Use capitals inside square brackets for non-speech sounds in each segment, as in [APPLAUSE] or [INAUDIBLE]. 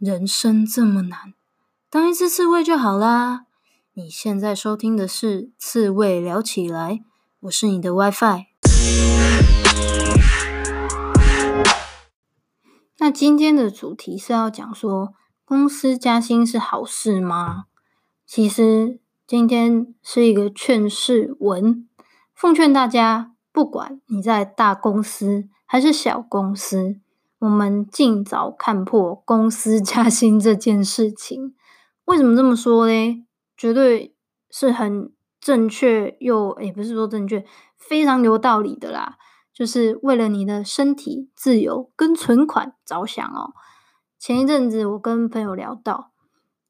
人生这么难，当一只刺猬就好啦。你现在收听的是《刺猬聊起来》，我是你的 WiFi。那今天的主题是要讲说，公司加薪是好事吗？其实今天是一个劝世文，奉劝大家，不管你在大公司还是小公司。我们尽早看破公司加薪这件事情。为什么这么说呢？绝对是很正确又，也不是说正确，非常有道理的啦。就是为了你的身体、自由跟存款着想哦。前一阵子我跟朋友聊到，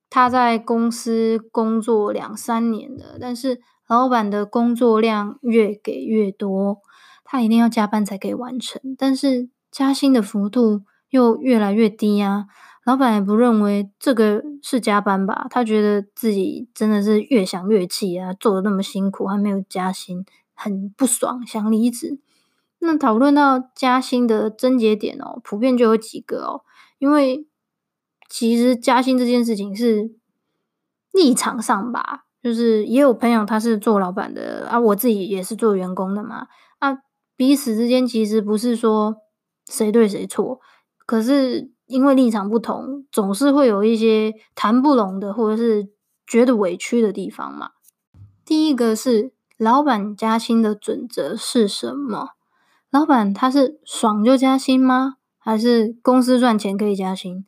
他在公司工作两三年了，但是老板的工作量越给越多，他一定要加班才可以完成，但是。加薪的幅度又越来越低啊！老板也不认为这个是加班吧？他觉得自己真的是越想越气啊！做的那么辛苦还没有加薪，很不爽，想离职。那讨论到加薪的症结点哦，普遍就有几个哦。因为其实加薪这件事情是立场上吧，就是也有朋友他是做老板的啊，我自己也是做员工的嘛。啊，彼此之间其实不是说。谁对谁错？可是因为立场不同，总是会有一些谈不拢的，或者是觉得委屈的地方嘛。第一个是老板加薪的准则是什么？老板他是爽就加薪吗？还是公司赚钱可以加薪？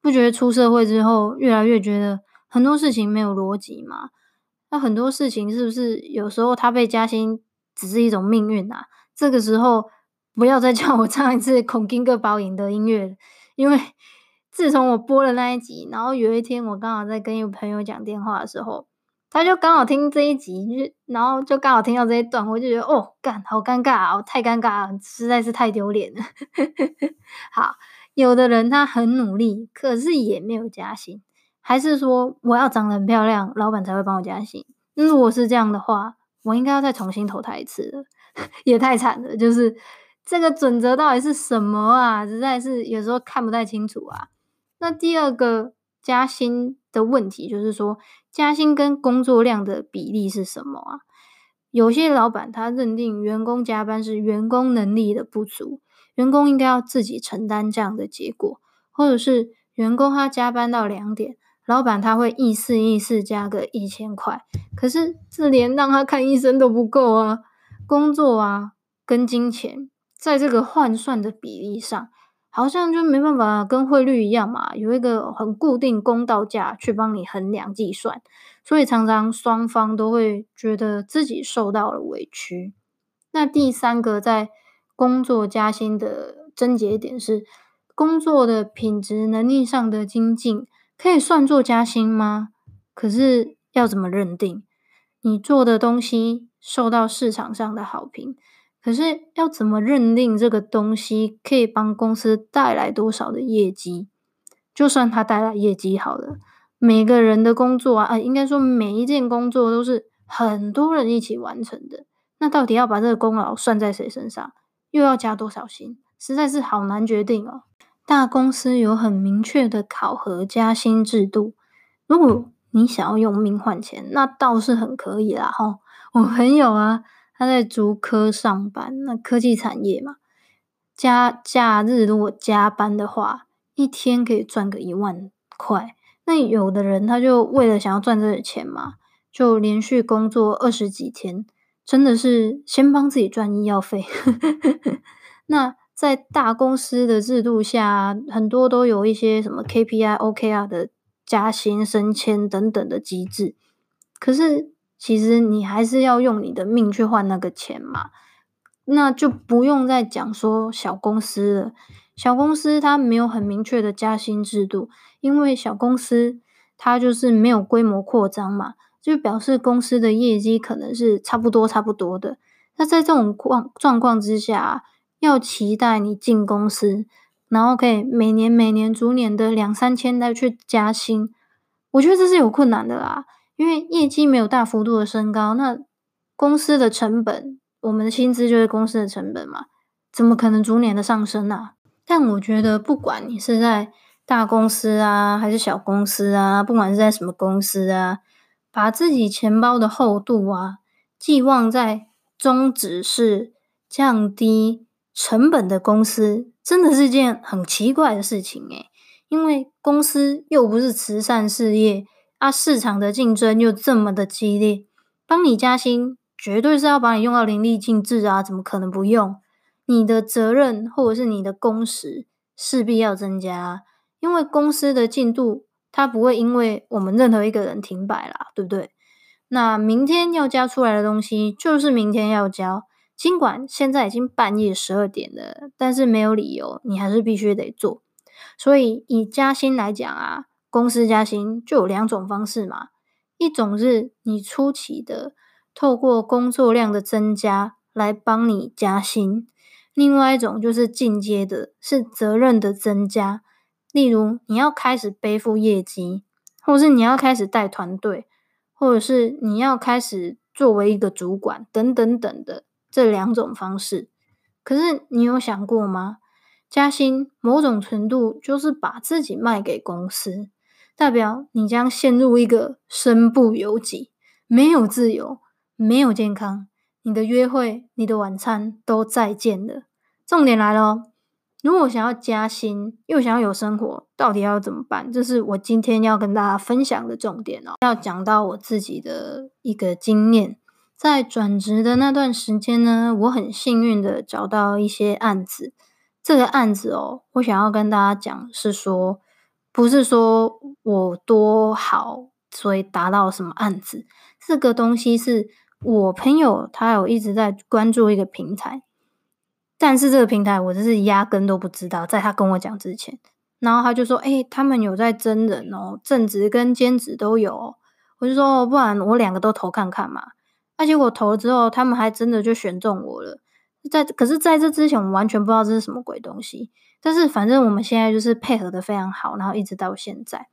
不觉得出社会之后，越来越觉得很多事情没有逻辑吗？那很多事情是不是有时候他被加薪只是一种命运啊？这个时候。不要再叫我唱一次《孔金个包赢》的音乐，因为 [LAUGHS] 自从我播了那一集，然后有一天我刚好在跟一个朋友讲电话的时候，他就刚好听这一集，然后就刚好听到这一段，我就觉得哦，干，好尴尬啊，太尴尬了，实在是太丢脸了。[LAUGHS] 好，有的人他很努力，可是也没有加薪，还是说我要长得很漂亮，老板才会帮我加薪？如果是这样的话，我应该要再重新投胎一次了，[LAUGHS] 也太惨了，就是。这个准则到底是什么啊？实在是有时候看不太清楚啊。那第二个加薪的问题就是说，加薪跟工作量的比例是什么啊？有些老板他认定员工加班是员工能力的不足，员工应该要自己承担这样的结果，或者是员工他加班到两点，老板他会意思意思加个一千块，可是这连让他看医生都不够啊！工作啊，跟金钱。在这个换算的比例上，好像就没办法跟汇率一样嘛，有一个很固定公道价去帮你衡量计算，所以常常双方都会觉得自己受到了委屈。那第三个在工作加薪的症结点是，工作的品质能力上的精进可以算作加薪吗？可是要怎么认定？你做的东西受到市场上的好评？可是要怎么认定这个东西可以帮公司带来多少的业绩？就算它带来业绩好了，每个人的工作啊，啊，应该说每一件工作都是很多人一起完成的。那到底要把这个功劳算在谁身上？又要加多少薪？实在是好难决定哦。大公司有很明确的考核加薪制度，如果你想要用命换钱，那倒是很可以啦。哈，我朋友啊。他在竹科上班，那科技产业嘛，加假日如果加班的话，一天可以赚个一万块。那有的人他就为了想要赚这个钱嘛，就连续工作二十几天，真的是先帮自己赚医药费。[LAUGHS] 那在大公司的制度下，很多都有一些什么 KPI、OKR 的加薪、升迁等等的机制，可是。其实你还是要用你的命去换那个钱嘛，那就不用再讲说小公司了。小公司它没有很明确的加薪制度，因为小公司它就是没有规模扩张嘛，就表示公司的业绩可能是差不多差不多的。那在这种况状况之下，要期待你进公司，然后可以每年每年逐年的两三千再去加薪，我觉得这是有困难的啦。因为业绩没有大幅度的升高，那公司的成本，我们的薪资就是公司的成本嘛，怎么可能逐年的上升呢？但我觉得，不管你是在大公司啊，还是小公司啊，不管是在什么公司啊，把自己钱包的厚度啊，寄望在宗旨是降低成本的公司，真的是件很奇怪的事情诶，因为公司又不是慈善事业，啊，市场的竞争又这么的激烈，帮你加薪，绝对是要把你用到淋漓尽致啊，怎么可能不用？你的责任或者是你的工时势必要增加。因为公司的进度，它不会因为我们任何一个人停摆啦，对不对？那明天要交出来的东西，就是明天要交。尽管现在已经半夜十二点了，但是没有理由，你还是必须得做。所以以加薪来讲啊，公司加薪就有两种方式嘛。一种是你初期的透过工作量的增加来帮你加薪，另外一种就是进阶的，是责任的增加。例如，你要开始背负业绩，或是你要开始带团队，或者是你要开始作为一个主管，等等等的这两种方式。可是，你有想过吗？加薪某种程度就是把自己卖给公司，代表你将陷入一个身不由己，没有自由，没有健康，你的约会、你的晚餐都再见了。重点来了。如果想要加薪，又想要有生活，到底要怎么办？这是我今天要跟大家分享的重点哦。要讲到我自己的一个经验，在转职的那段时间呢，我很幸运的找到一些案子。这个案子哦，我想要跟大家讲，是说不是说我多好，所以达到什么案子。这个东西是我朋友他有一直在关注一个平台。但是这个平台我真是压根都不知道，在他跟我讲之前，然后他就说：“哎、他们有在真人哦，正职跟兼职都有。”我就说：“不然我两个都投看看嘛。”而且我投了之后，他们还真的就选中我了。在可是在这之前，我完全不知道这是什么鬼东西。但是反正我们现在就是配合得非常好，然后一直到现在。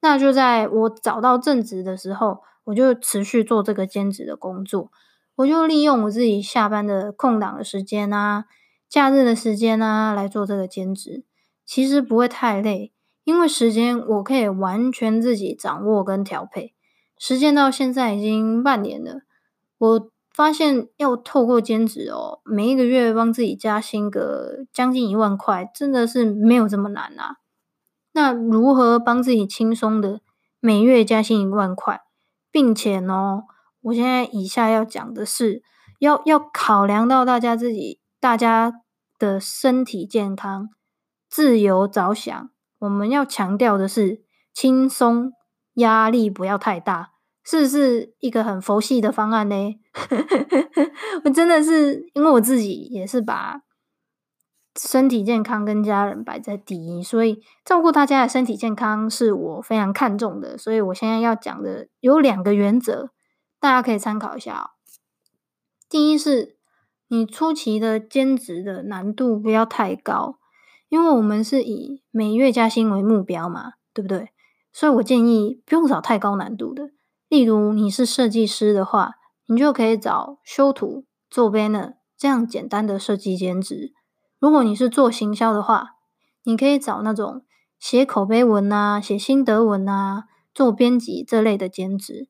那就在我找到正职的时候，我就持续做这个兼职的工作。我就利用我自己下班的空档的时间啊。假日的时间、啊，来做这个兼职，其实不会太累，因为时间我可以完全自己掌握跟调配。时间到现在已经半年了，我发现要透过兼职哦，每一个月帮自己加薪个将近一万块，真的是没有这么难啊。那如何帮自己轻松的每月加薪一万块，并且呢，我现在以下要讲的是，要要考量到大家自己。大家的身体健康、自由着想，我们要强调的是轻松，压力不要太大，是是一个很佛系的方案呢？[LAUGHS] 我真的是因为我自己也是把身体健康跟家人摆在第一，所以照顾大家的身体健康是我非常看重的。所以我现在要讲的有两个原则，大家可以参考一下哦。第一是。你初期的兼职的难度不要太高，因为我们是以每月加薪为目标嘛，对不对？所以我建议不用找太高难度的。例如你是设计师的话，你就可以找修图、做 banner 这样简单的设计兼职。如果你是做行销的话，你可以找那种写口碑文啊、写心得文啊、做编辑这类的兼职。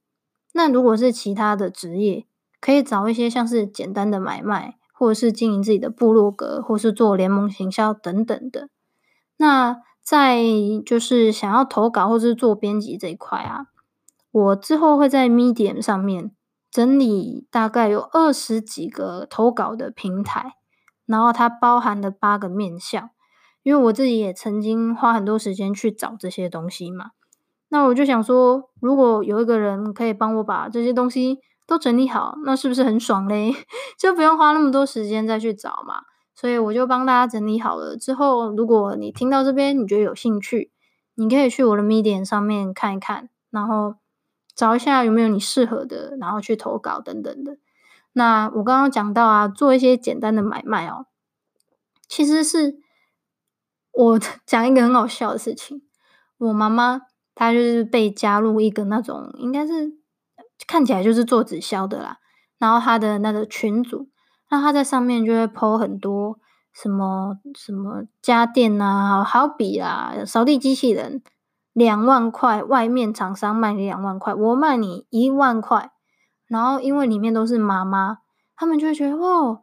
那如果是其他的职业，可以找一些像是简单的买卖，或者是经营自己的部落格，或是做联盟行销等等的。那在就是想要投稿或是做编辑这一块啊，我之后会在 Medium 上面整理大概有二十几个投稿的平台，然后它包含了八个面向，因为我自己也曾经花很多时间去找这些东西嘛。那我就想说，如果有一个人可以帮我把这些东西。都整理好，那是不是很爽嘞？[LAUGHS] 就不用花那么多时间再去找嘛。所以我就帮大家整理好了。之后，如果你听到这边，你觉得有兴趣，你可以去我的 Medium 上面看一看，然后找一下有没有你适合的，然后去投稿等等的。那我刚刚讲到啊，做一些简单的买卖哦，其实是我 [LAUGHS] 讲一个很好笑的事情。我妈妈她就是被加入一个那种，应该是。看起来就是做直销的啦，然后她的那个群组，那她在上面就会 po 很多什么什么家电啊，好比啊，扫地机器人两万块，外面厂商卖你两万块，我卖你一万块，然后因为里面都是妈妈，他们就会觉得哦，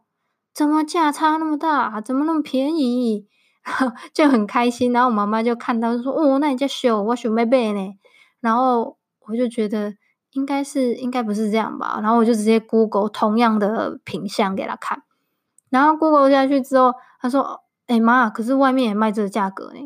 怎么价差那么大，怎么那么便宜，[LAUGHS] 就很开心。然后我妈妈就看到就说哦，那你在秀，我想买买呢。然后我就觉得应该是应该不是这样吧，然后我就直接 Google 同样的品相给他看。然后 Google 下去之后，他说：“哎妈，可是外面也卖这个价格呢。”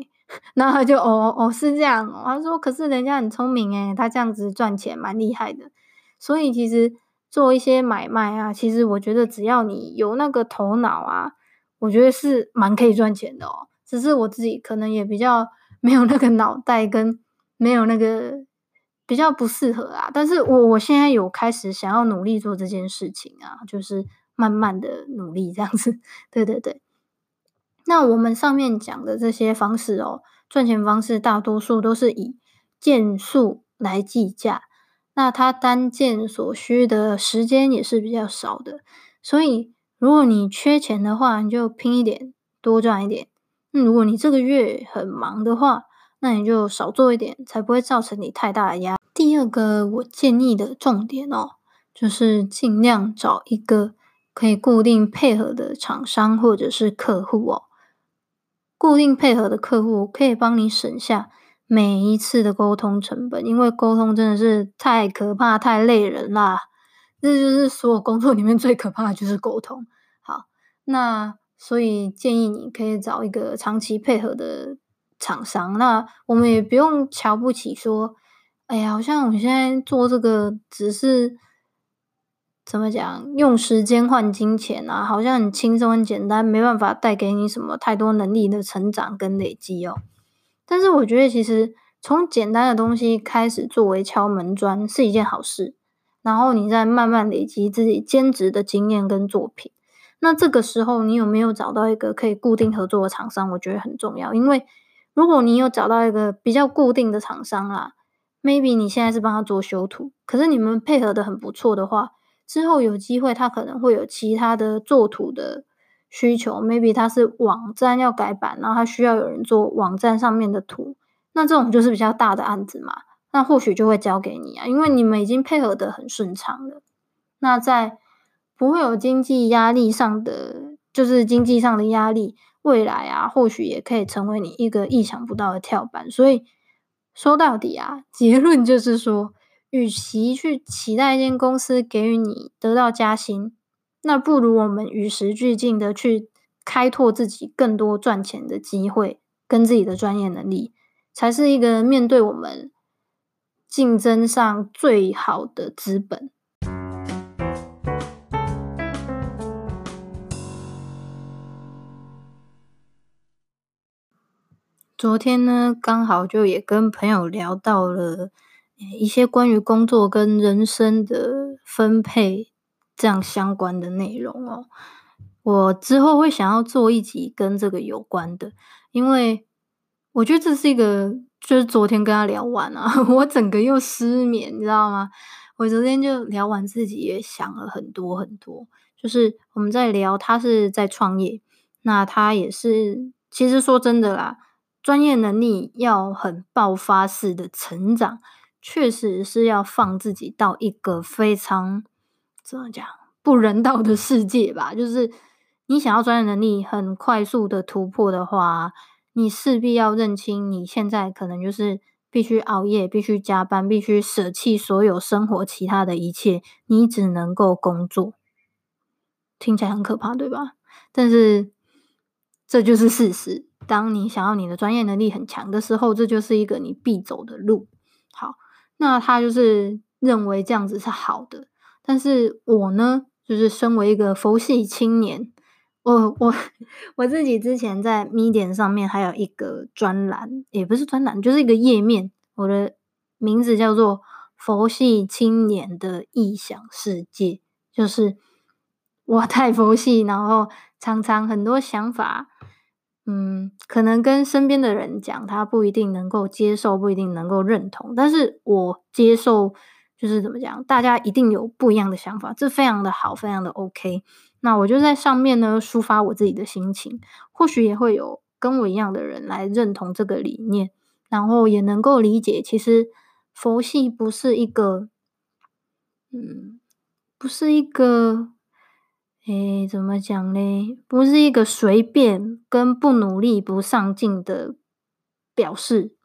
然后他就：“哦哦，是这样。”他说：“可是人家很聪明诶，他这样子赚钱蛮厉害的。”所以其实做一些买卖啊，其实我觉得只要你有那个头脑啊，我觉得是蛮可以赚钱的哦。只是我自己可能也比较没有那个脑袋，跟没有那个比较不适合啊。但是我我现在有开始想要努力做这件事情啊，就是。慢慢的努力，这样子，对 [LAUGHS] 对对。那我们上面讲的这些方式哦，赚钱方式大多数都是以件数来计价，那它单件所需的时间也是比较少的。所以，如果你缺钱的话，你就拼一点，多赚一点。那如果你这个月很忙的话，那你就少做一点，才不会造成你太大的压力。第二个我建议的重点哦，就是尽量找一个。可以固定配合的厂商或者是客户哦，固定配合的客户可以帮你省下每一次的沟通成本，因为沟通真的是太可怕、太累人啦。这就是所有工作里面最可怕的就是沟通。好，那所以建议你可以找一个长期配合的厂商。那我们也不用瞧不起说，哎呀，好像我现在做这个只是。怎么讲？用时间换金钱啊，好像很轻松、很简单，没办法带给你什么太多能力的成长跟累积哦。但是我觉得，其实从简单的东西开始作为敲门砖是一件好事，然后你再慢慢累积自己兼职的经验跟作品。那这个时候，你有没有找到一个可以固定合作的厂商？我觉得很重要，因为如果你有找到一个比较固定的厂商啊，maybe 你现在是帮他做修图，可是你们配合的很不错的话。之后有机会，他可能会有其他的作图的需求，maybe 他是网站要改版，然后他需要有人做网站上面的图，那这种就是比较大的案子嘛，那或许就会交给你啊，因为你们已经配合的很顺畅了。那在不会有经济压力上的，就是经济上的压力，未来啊，或许也可以成为你一个意想不到的跳板。所以说到底啊，结论就是说。与其去期待一间公司给予你得到加薪，那不如我们与时俱进的去开拓自己更多赚钱的机会，跟自己的专业能力，才是一个面对我们竞争上最好的资本。昨天呢，刚好就也跟朋友聊到了。一些关于工作跟人生的分配这样相关的内容哦，我之后会想要做一集跟这个有关的，因为我觉得这是一个，就是昨天跟他聊完啊，[LAUGHS] 我整个又失眠，你知道吗？我昨天就聊完，自己也想了很多很多，就是我们在聊，他是在创业，那他也是，其实说真的啦，专业能力要很爆发式的成长。确实是要放自己到一个非常怎么讲不人道的世界吧。就是你想要专业能力很快速的突破的话，你势必要认清你现在可能就是必须熬夜、必须加班、必须舍弃所有生活其他的一切，你只能够工作。听起来很可怕，对吧？但是这就是事实。当你想要你的专业能力很强的时候，这就是一个你必走的路。那他就是认为这样子是好的，但是我呢，就是身为一个佛系青年，我我我自己之前在 Medium 上面还有一个专栏，也不是专栏，就是一个页面，我的名字叫做“佛系青年的异想世界”，就是我太佛系，然后常常很多想法。嗯，可能跟身边的人讲，他不一定能够接受，不一定能够认同。但是我接受，就是怎么讲，大家一定有不一样的想法，这非常的好，非常的 OK。那我就在上面呢抒发我自己的心情，或许也会有跟我一样的人来认同这个理念，然后也能够理解，其实佛系不是一个，嗯，不是一个，诶，怎么讲呢？不是一个随便跟不努力、不上进的表示，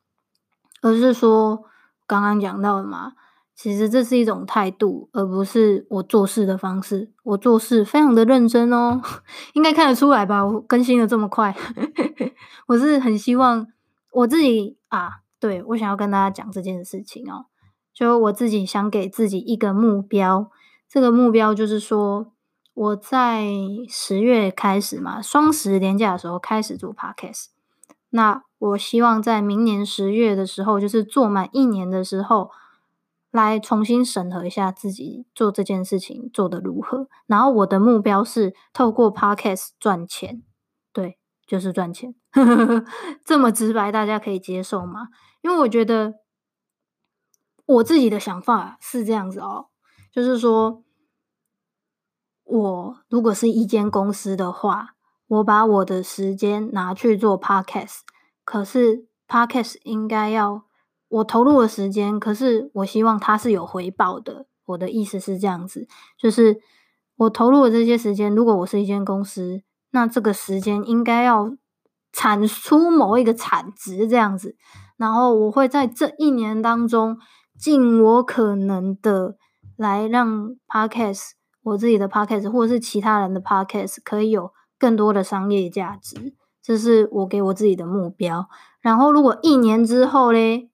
而是说刚刚讲到的嘛。其实这是一种态度，而不是我做事的方式。我做事非常的认真哦，[LAUGHS] 应该看得出来吧？我更新的这么快，[LAUGHS] 我是很希望我自己啊，对，我想要跟大家讲这件事情哦，就我自己想给自己一个目标，这个目标就是说我在十月开始嘛，双十连假的时候开始做 Podcast，那我希望在明年十月的时候，就是做满一年的时候。来重新审核一下自己做这件事情做得如何，然后我的目标是透过 Podcast 赚钱，对，就是赚钱，[LAUGHS] 这么直白，大家可以接受吗？因为我觉得我自己的想法是这样子哦，就是说，我如果是一间公司的话，我把我的时间拿去做 Podcast，可是 Podcast 应该要。我投入的时间，可是我希望它是有回报的。我的意思是这样子，就是我投入的这些时间，如果我是一间公司，那这个时间应该要产出某一个产值这样子。然后我会在这一年当中，尽我可能的来让 Podcast，我自己的 Podcast 或者是其他人的 Podcast 可以有更多的商业价值，这是我给我自己的目标。然后如果一年之后嘞，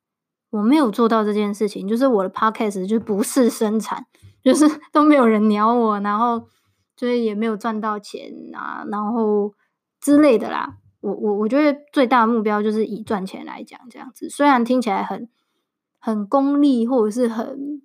我没有做到这件事情，就是我的 podcast 就不是生产，就是 [LAUGHS] 都没有人鸟我，然后就是也没有赚到钱啊，然后之类的啦。我我我觉得最大的目标就是以赚钱来讲，这样子虽然听起来很很功利，或者是很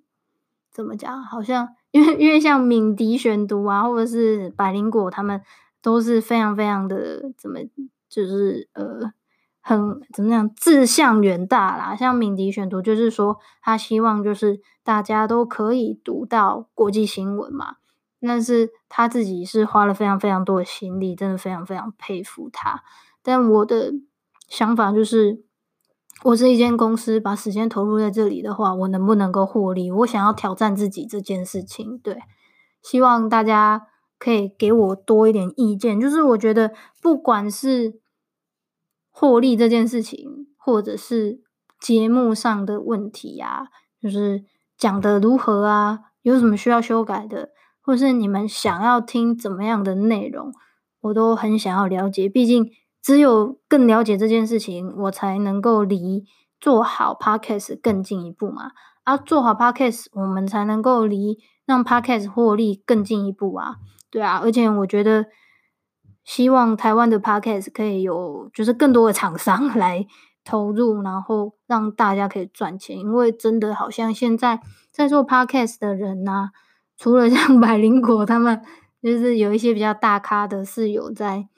怎么讲，好像因为因为像敏迪选读啊，或者是百灵果，他们都是非常非常的怎么就是呃。很怎么样，志向远大啦。像敏迪选读，就是说他希望就是大家都可以读到国际新闻嘛。但是他自己是花了非常非常多的心力，真的非常非常佩服他。但我的想法就是，我是一间公司，把时间投入在这里的话，我能不能够获利？我想要挑战自己这件事情。对，希望大家可以给我多一点意见。就是我觉得，不管是获利这件事情，或者是节目上的问题呀、啊，就是讲得如何啊，有什么需要修改的，或是你们想要听怎么样的内容，我都很想要了解。毕竟只有更了解这件事情，我才能够离做好 Podcast 更进一步嘛。啊，做好 Podcast，我们才能够离让 Podcast 获利更进一步啊。对啊，而且我觉得。希望台湾的 Podcast 可以有，就是更多的厂商 [LAUGHS] 来投入，然后让大家可以赚钱。因为真的好像现在在做 Podcast 的人呐、除了像 [LAUGHS] 百灵果他们，就是有一些比较大咖的，是有在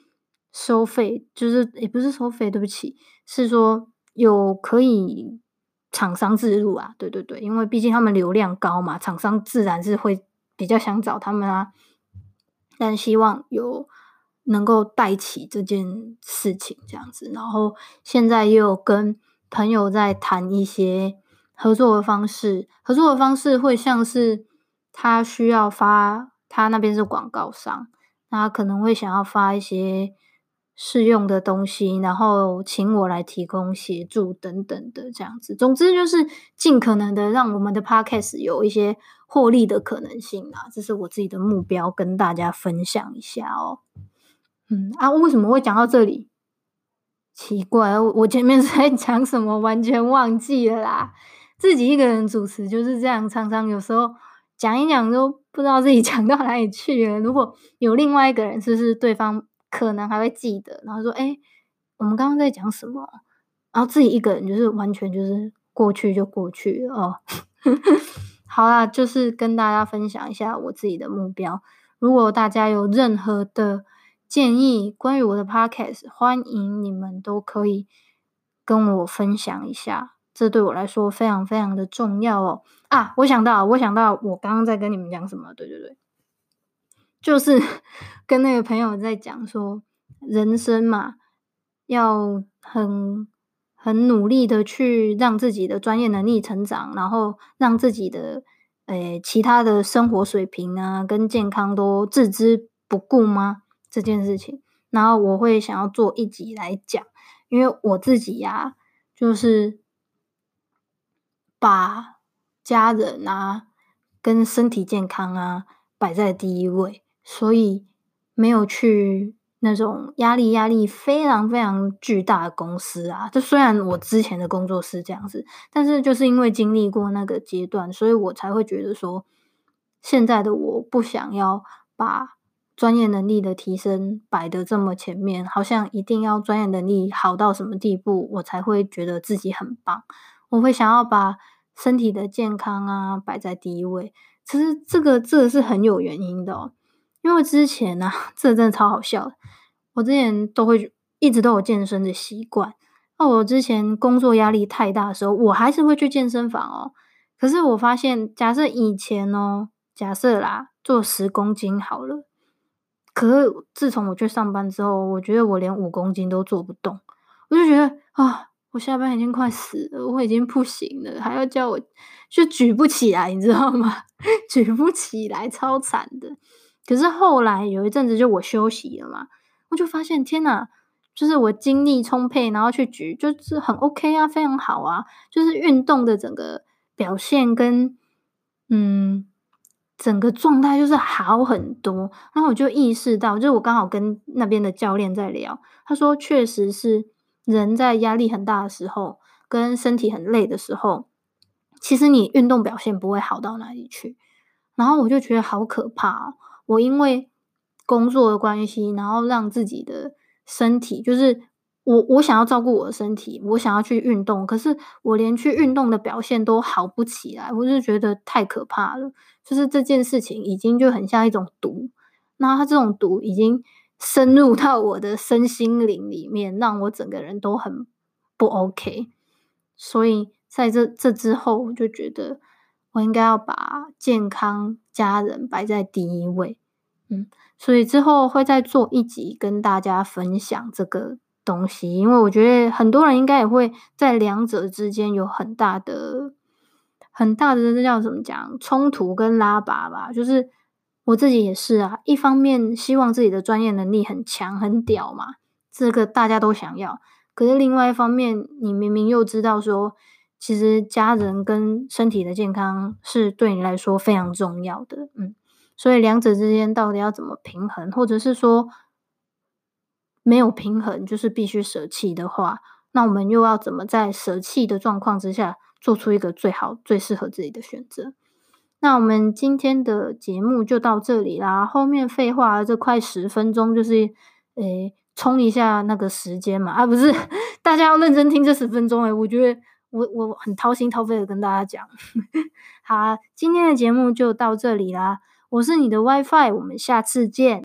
收费，就是也不是收费，对不起，是说有可以厂商自入啊，对对对，因为毕竟他们流量高嘛，厂商自然是会比较想找他们啊。但希望有。能够带起这件事情这样子，然后现在也有跟朋友在谈一些合作的方式，合作的方式会像是他需要发，他那边是广告商，那他可能会想要发一些试用的东西，然后请我来提供协助等等的这样子。总之就是尽可能的让我们的 Podcast 有一些获利的可能性啊，这是我自己的目标，跟大家分享一下哦。嗯啊，为什么会讲到这里？奇怪，我前面是 [LAUGHS] 在讲什么，完全忘记了啦。自己一个人主持就是这样，常常有时候讲一讲都不知道自己讲到哪里去了。如果有另外一个人，是不是对方可能还会记得，然后说：“诶，我们刚刚在讲什么？”然后自己一个人就是完全就是过去就过去了哦。[LAUGHS] 好啦，就是跟大家分享一下我自己的目标。如果大家有任何的，建议关于我的 podcast，欢迎你们都可以跟我分享一下，这对我来说非常非常的重要哦。啊，我想到，我想到，我刚刚在跟你们讲什么？对对对，就是 [LAUGHS] 跟那个朋友在讲说，人生嘛，要很很努力的去让自己的专业能力成长，然后让自己的诶、其他的生活水平啊跟健康都置之不顾吗？这件事情，然后我会想要做一集来讲，因为我自己呀、就是把家人啊跟身体健康啊摆在第一位。所以没有去那种压力压力非常非常巨大的公司啊。就虽然我之前的工作是这样子，但是就是因为经历过那个阶段，所以我才会觉得说，现在的我不想要把专业能力的提升摆得这么前面，好像一定要专业能力好到什么地步，我才会觉得自己很棒。我会想要把身体的健康啊摆在第一位。其实这个这个是很有原因的哦。因为之前呢、啊，[LAUGHS] 这真的超好笑。我之前都会一直都有健身的习惯。那我之前工作压力太大的时候，我还是会去健身房哦。可是我发现，假设以前哦，假设啦，做十公斤好了。可是自从我去上班之后，我觉得我连五公斤都做不动。我就觉得啊，我下班已经快死了，我已经不行了，还要叫我就举不起来，你知道吗？[LAUGHS] 举不起来，超惨的。可是后来有一阵子，就我休息了嘛，我就发现天呐，就是我精力充沛，然后去举，就是很 OK 啊，非常好啊，就是运动的整个表现跟嗯整个状态就是好很多。然后我就意识到，就是我刚好跟那边的教练在聊，他说确实是人在压力很大的时候，跟身体很累的时候，其实你运动表现不会好到哪里去。然后我就觉得好可怕哦。我因为工作的关系，然后让自己的身体，就是我我想要照顾我的身体，我想要去运动，可是我连去运动的表现都好不起来，我就觉得太可怕了。就是这件事情已经就很像一种毒，那它这种毒已经深入到我的身心灵里面，让我整个人都很不 OK。所以在这这之后，我就觉得我应该要把健康、家人摆在第一位。嗯，所以之后会再做一集跟大家分享这个东西，因为我觉得很多人应该也会在两者之间有很大的、很大的这叫怎么讲冲突跟拉拔吧。就是我自己也是啊，一方面希望自己的专业能力很强很屌嘛，这个大家都想要。可是另外一方面，你明明又知道说，其实家人跟身体的健康是对你来说非常重要的，嗯。所以两者之间到底要怎么平衡，或者是说没有平衡，就是必须舍弃的话，那我们又要怎么在舍弃的状况之下，做出一个最好、最适合自己的选择？那我们今天的节目就到这里啦。后面废话这快十分钟，就是诶冲一下那个时间嘛，啊不是，[LAUGHS] 大家要认真听这十分钟诶，我觉得我我很掏心掏肺的跟大家讲。[LAUGHS] 好啊，今天的节目就到这里啦。我是你的 WiFi，我们下次见。